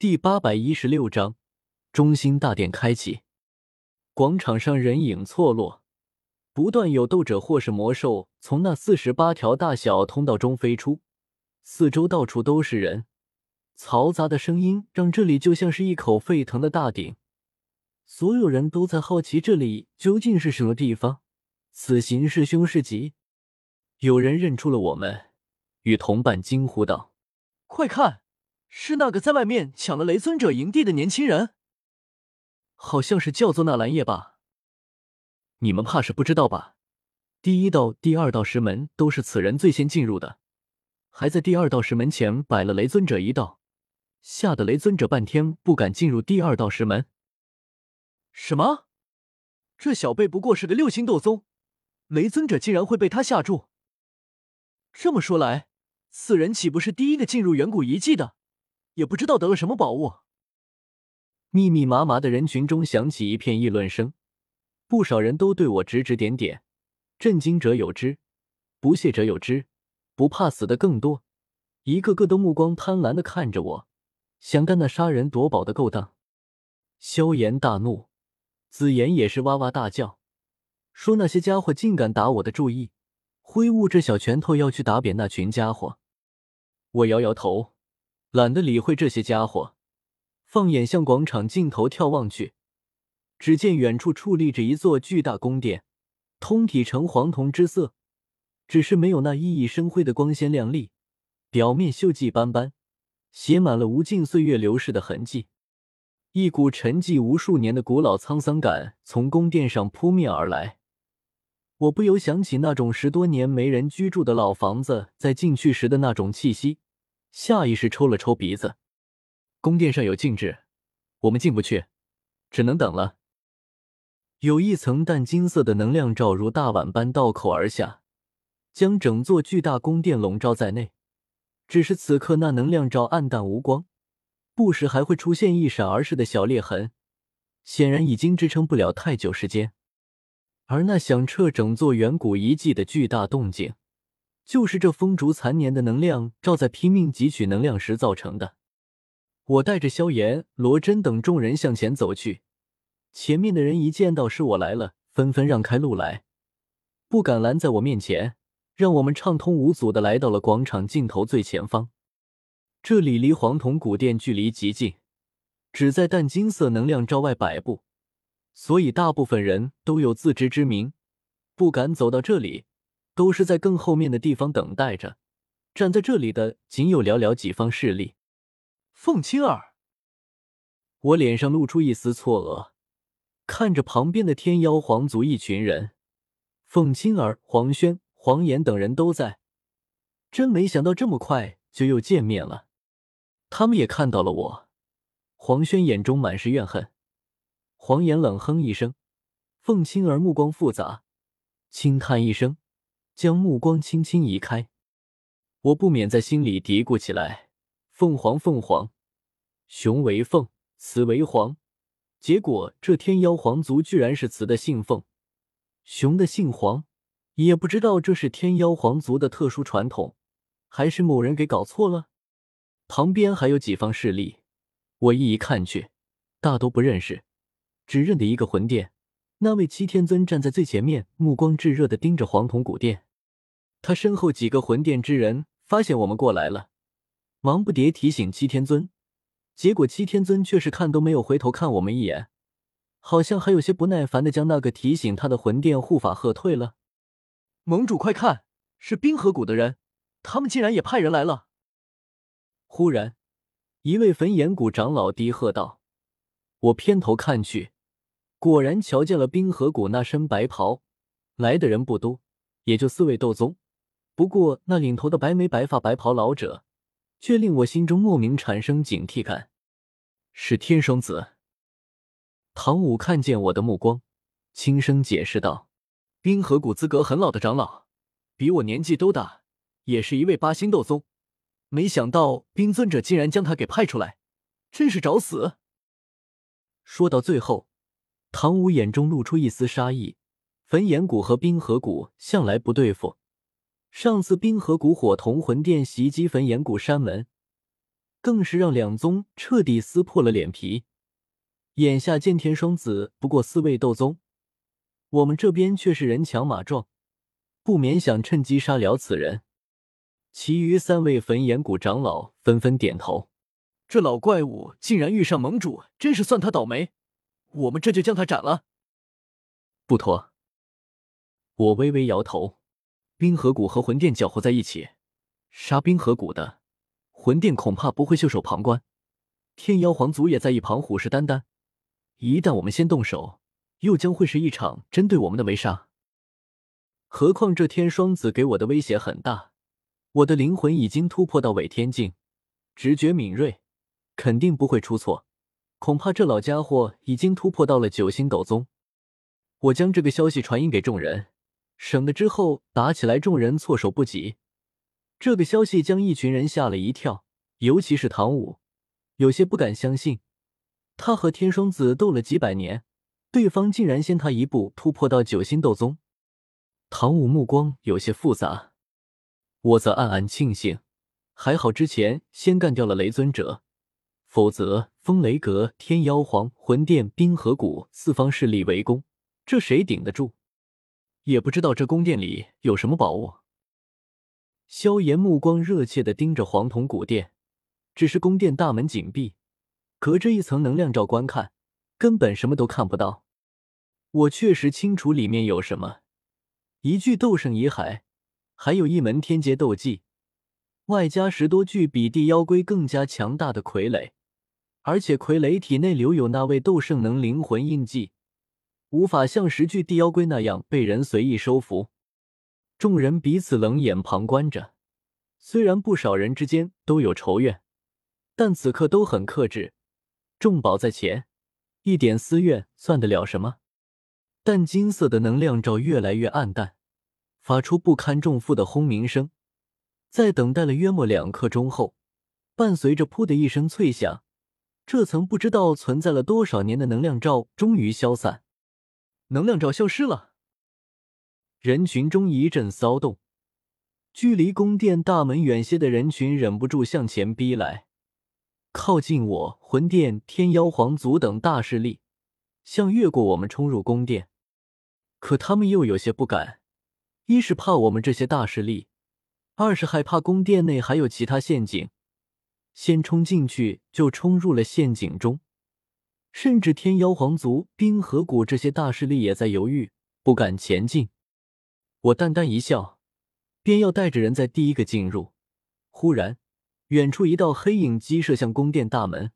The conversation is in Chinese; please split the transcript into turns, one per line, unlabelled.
第八百一十六章，中心大殿开启。广场上人影错落，不断有斗者或是魔兽从那四十八条大小通道中飞出，四周到处都是人，嘈杂的声音让这里就像是一口沸腾的大鼎。所有人都在好奇这里究竟是什么地方，此行是凶是吉。有人认出了我们，与同伴惊呼道：“
快看！”是那个在外面抢了雷尊者营地的年轻人，
好像是叫做纳兰叶吧？你们怕是不知道吧？第一道、第二道石门都是此人最先进入的，还在第二道石门前摆了雷尊者一道，吓得雷尊者半天不敢进入第二道石门。
什么？这小辈不过是个六星斗宗，雷尊者竟然会被他吓住？这么说来，此人岂不是第一个进入远古遗迹的？也不知道得了什么宝物，
密密麻麻的人群中响起一片议论声，不少人都对我指指点点，震惊者有之，不屑者有之，不怕死的更多，一个个都目光贪婪的看着我，想干那杀人夺宝的勾当。萧炎大怒，紫妍也是哇哇大叫，说那些家伙竟敢打我的注意，挥舞着小拳头要去打扁那群家伙。我摇摇头。懒得理会这些家伙，放眼向广场尽头眺望去，只见远处矗立着一座巨大宫殿，通体呈黄铜之色，只是没有那熠熠生辉的光鲜亮丽，表面锈迹斑斑，写满了无尽岁月流逝的痕迹。一股沉寂无数年的古老沧桑感从宫殿上扑面而来，我不由想起那种十多年没人居住的老房子在进去时的那种气息。下意识抽了抽鼻子，宫殿上有禁制，我们进不去，只能等了。有一层淡金色的能量罩如大碗般倒扣而下，将整座巨大宫殿笼罩在内。只是此刻那能量罩暗淡无光，不时还会出现一闪而逝的小裂痕，显然已经支撑不了太久时间。而那响彻整座远古遗迹的巨大动静。就是这风烛残年的能量罩在拼命汲取能量时造成的。我带着萧炎、罗真等众人向前走去，前面的人一见到是我来了，纷纷让开路来，不敢拦在我面前，让我们畅通无阻的来到了广场尽头最前方。这里离黄铜古殿距离极近，只在淡金色能量罩外百步，所以大部分人都有自知之明，不敢走到这里。都是在更后面的地方等待着，站在这里的仅有寥寥几方势力。
凤青儿，
我脸上露出一丝错愕，看着旁边的天妖皇族一群人，凤青儿、黄轩、黄岩等人都在，真没想到这么快就又见面了。他们也看到了我，黄轩眼中满是怨恨，黄岩冷哼一声，凤青儿目光复杂，轻叹一声。将目光轻轻移开，我不免在心里嘀咕起来：“凤凰，凤凰，雄为凤，雌为凰。”结果这天妖皇族居然是雌的姓凤，雄的姓黄，也不知道这是天妖皇族的特殊传统，还是某人给搞错了。旁边还有几方势力，我一一看去，大都不认识，只认得一个魂殿，那位七天尊站在最前面，目光炙热的盯着黄铜古殿。他身后几个魂殿之人发现我们过来了，忙不迭提醒七天尊，结果七天尊却是看都没有回头看我们一眼，好像还有些不耐烦的将那个提醒他的魂殿护法喝退了。
盟主快看，是冰河谷的人，他们竟然也派人来了。
忽然，一位焚炎谷长老低喝道：“我偏头看去，果然瞧见了冰河谷那身白袍，来的人不多，也就四位斗宗。”不过，那领头的白眉白发白袍老者，却令我心中莫名产生警惕感。是天双子。唐武看见我的目光，轻声解释道：“冰河谷资格很老的长老，比我年纪都大，也是一位八星斗宗。没想到冰尊者竟然将他给派出来，真是找死！”说到最后，唐武眼中露出一丝杀意。焚炎谷和冰河谷向来不对付。上次冰河谷火同魂殿袭击焚炎谷山门，更是让两宗彻底撕破了脸皮。眼下剑天双子不过四位斗宗，我们这边却是人强马壮，不免想趁机杀了此人。其余三位焚炎谷长老纷纷点头。
这老怪物竟然遇上盟主，真是算他倒霉。我们这就将他斩了。
不妥。我微微摇头。冰河谷和魂殿搅和在一起，杀冰河谷的，魂殿恐怕不会袖手旁观。天妖皇族也在一旁虎视眈眈。一旦我们先动手，又将会是一场针对我们的围杀。何况这天双子给我的威胁很大，我的灵魂已经突破到伪天境，直觉敏锐，肯定不会出错。恐怕这老家伙已经突破到了九星斗宗。我将这个消息传音给众人。省得之后打起来，众人措手不及。这个消息将一群人吓了一跳，尤其是唐舞，有些不敢相信。他和天双子斗了几百年，对方竟然先他一步突破到九星斗宗。唐舞目光有些复杂，我则暗暗庆幸，还好之前先干掉了雷尊者，否则风雷阁、天妖皇、魂殿、冰河谷四方势力围攻，这谁顶得住？也不知道这宫殿里有什么宝物。萧炎目光热切的盯着黄铜古殿，只是宫殿大门紧闭，隔着一层能量罩观看，根本什么都看不到。我确实清楚里面有什么：一具斗圣遗骸，还有一门天阶斗技，外加十多具比地妖龟更加强大的傀儡，而且傀儡体内留有那位斗圣能灵魂印记。无法像十具地妖龟那样被人随意收服，众人彼此冷眼旁观着。虽然不少人之间都有仇怨，但此刻都很克制。重宝在前，一点私怨算得了什么？但金色的能量罩越来越暗淡，发出不堪重负的轰鸣声。在等待了约莫两刻钟后，伴随着“噗”的一声脆响，这层不知道存在了多少年的能量罩终于消散。能量罩消失了，人群中一阵骚动。距离宫殿大门远些的人群忍不住向前逼来，靠近我魂殿、天妖皇族等大势力，想越过我们冲入宫殿。可他们又有些不敢，一是怕我们这些大势力，二是害怕宫殿内还有其他陷阱，先冲进去就冲入了陷阱中。甚至天妖皇族、冰河谷这些大势力也在犹豫，不敢前进。我淡淡一笑，便要带着人在第一个进入。忽然，远处一道黑影激射向宫殿大门。